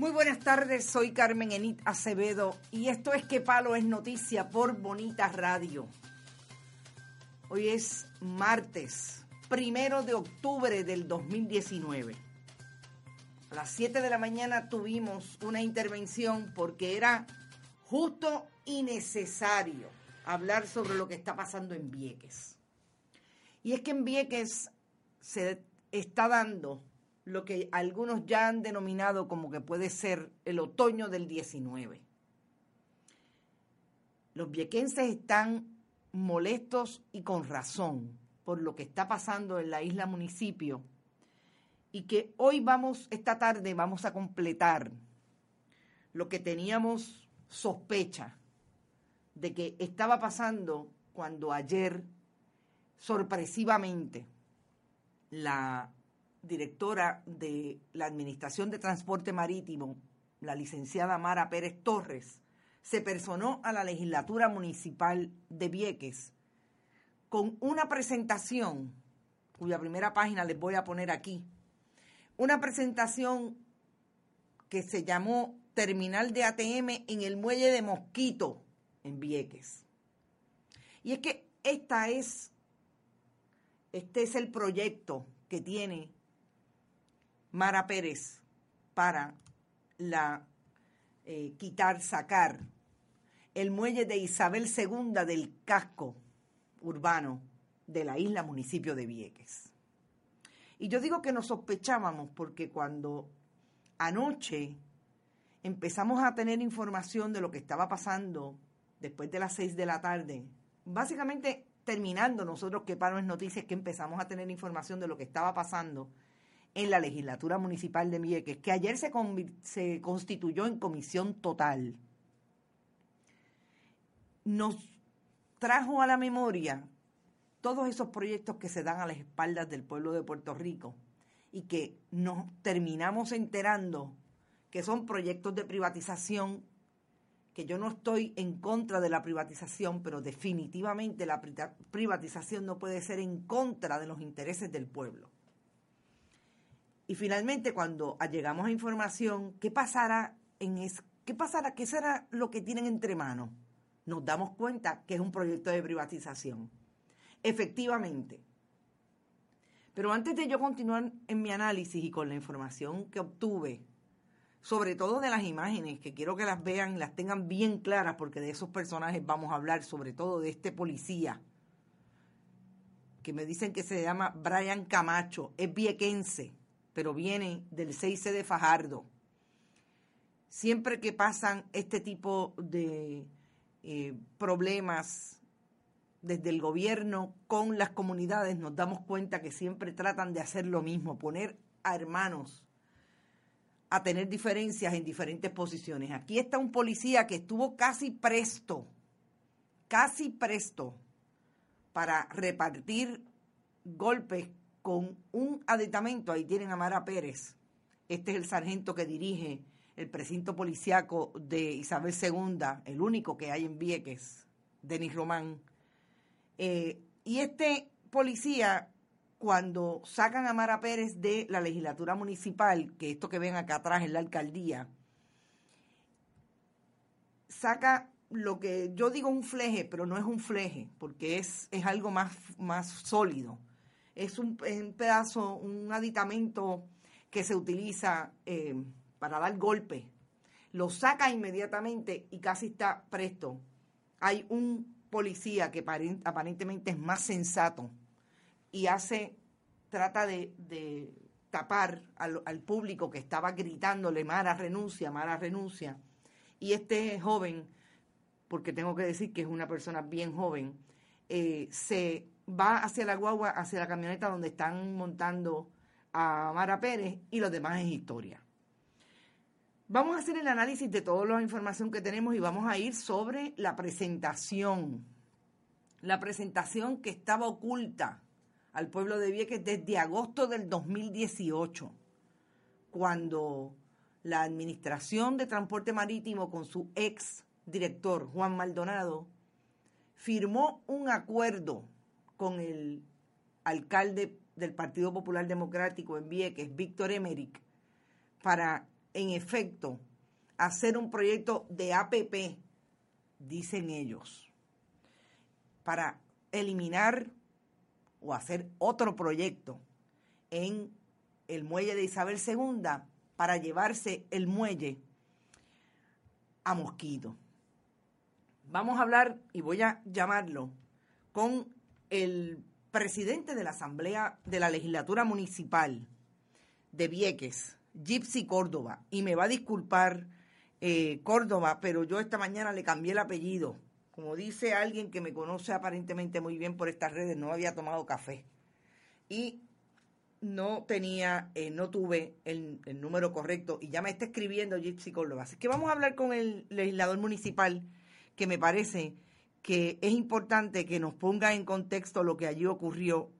Muy buenas tardes, soy Carmen Enit Acevedo y esto es Que Palo es Noticia por Bonita Radio. Hoy es martes, primero de octubre del 2019. A las 7 de la mañana tuvimos una intervención porque era justo y necesario hablar sobre lo que está pasando en Vieques. Y es que en Vieques se está dando lo que algunos ya han denominado como que puede ser el otoño del 19. Los viequenses están molestos y con razón por lo que está pasando en la isla municipio y que hoy vamos, esta tarde vamos a completar lo que teníamos sospecha de que estaba pasando cuando ayer sorpresivamente la directora de la Administración de Transporte Marítimo, la licenciada Mara Pérez Torres, se personó a la legislatura municipal de Vieques con una presentación, cuya primera página les voy a poner aquí, una presentación que se llamó Terminal de ATM en el muelle de Mosquito en Vieques. Y es que esta es, este es el proyecto que tiene Mara Pérez para la eh, quitar, sacar el muelle de Isabel II del casco urbano de la isla municipio de Vieques. Y yo digo que nos sospechábamos porque cuando anoche empezamos a tener información de lo que estaba pasando después de las seis de la tarde, básicamente terminando nosotros que para es noticias que empezamos a tener información de lo que estaba pasando en la legislatura municipal de Vieques, que ayer se, se constituyó en comisión total, nos trajo a la memoria todos esos proyectos que se dan a las espaldas del pueblo de Puerto Rico y que nos terminamos enterando que son proyectos de privatización, que yo no estoy en contra de la privatización, pero definitivamente la privatización no puede ser en contra de los intereses del pueblo. Y finalmente, cuando llegamos a información, ¿qué pasará en es, qué pasará? ¿Qué será lo que tienen entre manos? Nos damos cuenta que es un proyecto de privatización. Efectivamente. Pero antes de yo continuar en mi análisis y con la información que obtuve, sobre todo de las imágenes, que quiero que las vean y las tengan bien claras, porque de esos personajes vamos a hablar, sobre todo de este policía, que me dicen que se llama Brian Camacho, es viequense pero viene del 6C de Fajardo. Siempre que pasan este tipo de eh, problemas desde el gobierno con las comunidades, nos damos cuenta que siempre tratan de hacer lo mismo, poner a hermanos a tener diferencias en diferentes posiciones. Aquí está un policía que estuvo casi presto, casi presto para repartir golpes con un aditamento, ahí tienen a Mara Pérez, este es el sargento que dirige el precinto policiaco de Isabel II, el único que hay en Vieques, Denis Román. Eh, y este policía, cuando sacan a Mara Pérez de la legislatura municipal, que esto que ven acá atrás es la alcaldía, saca lo que yo digo un fleje, pero no es un fleje, porque es, es algo más, más sólido es un, pedazo, un aditamento que se utiliza eh, para dar golpe. Lo saca inmediatamente y casi está presto. Hay un policía que aparentemente es más sensato y hace, trata de, tapar al, público que estaba gritándole Mara renuncia, Mara renuncia. Y este joven, porque tengo que decir que es una persona bien joven, eh, se va hacia la guagua, hacia la camioneta donde están montando a Mara Pérez y lo demás es historia. Vamos a hacer el análisis de toda la información que tenemos y vamos a ir sobre la presentación. La presentación que estaba oculta al pueblo de Vieques desde agosto del 2018, cuando la Administración de Transporte Marítimo con su ex director Juan Maldonado firmó un acuerdo con el alcalde del Partido Popular Democrático en Vieques, Víctor Emerick, para en efecto, hacer un proyecto de APP, dicen ellos, para eliminar o hacer otro proyecto en el muelle de Isabel II para llevarse el muelle a Mosquito. Vamos a hablar, y voy a llamarlo, con el presidente de la Asamblea de la Legislatura Municipal de Vieques, Gypsy Córdoba, y me va a disculpar eh, Córdoba, pero yo esta mañana le cambié el apellido. Como dice alguien que me conoce aparentemente muy bien por estas redes, no había tomado café. Y no tenía, eh, no tuve el, el, número correcto y ya me está escribiendo Gypsy Córdoba. Así que vamos a hablar con el legislador municipal, que me parece que es importante que nos ponga en contexto lo que allí ocurrió,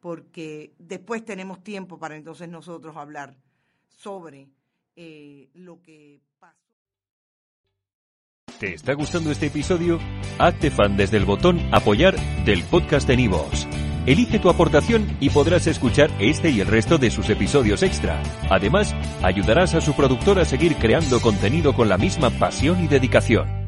porque después tenemos tiempo para entonces nosotros hablar sobre eh, lo que pasó. ¿Te está gustando este episodio? Hazte fan desde el botón apoyar del podcast de Nivos. Elige tu aportación y podrás escuchar este y el resto de sus episodios extra. Además, ayudarás a su productor a seguir creando contenido con la misma pasión y dedicación.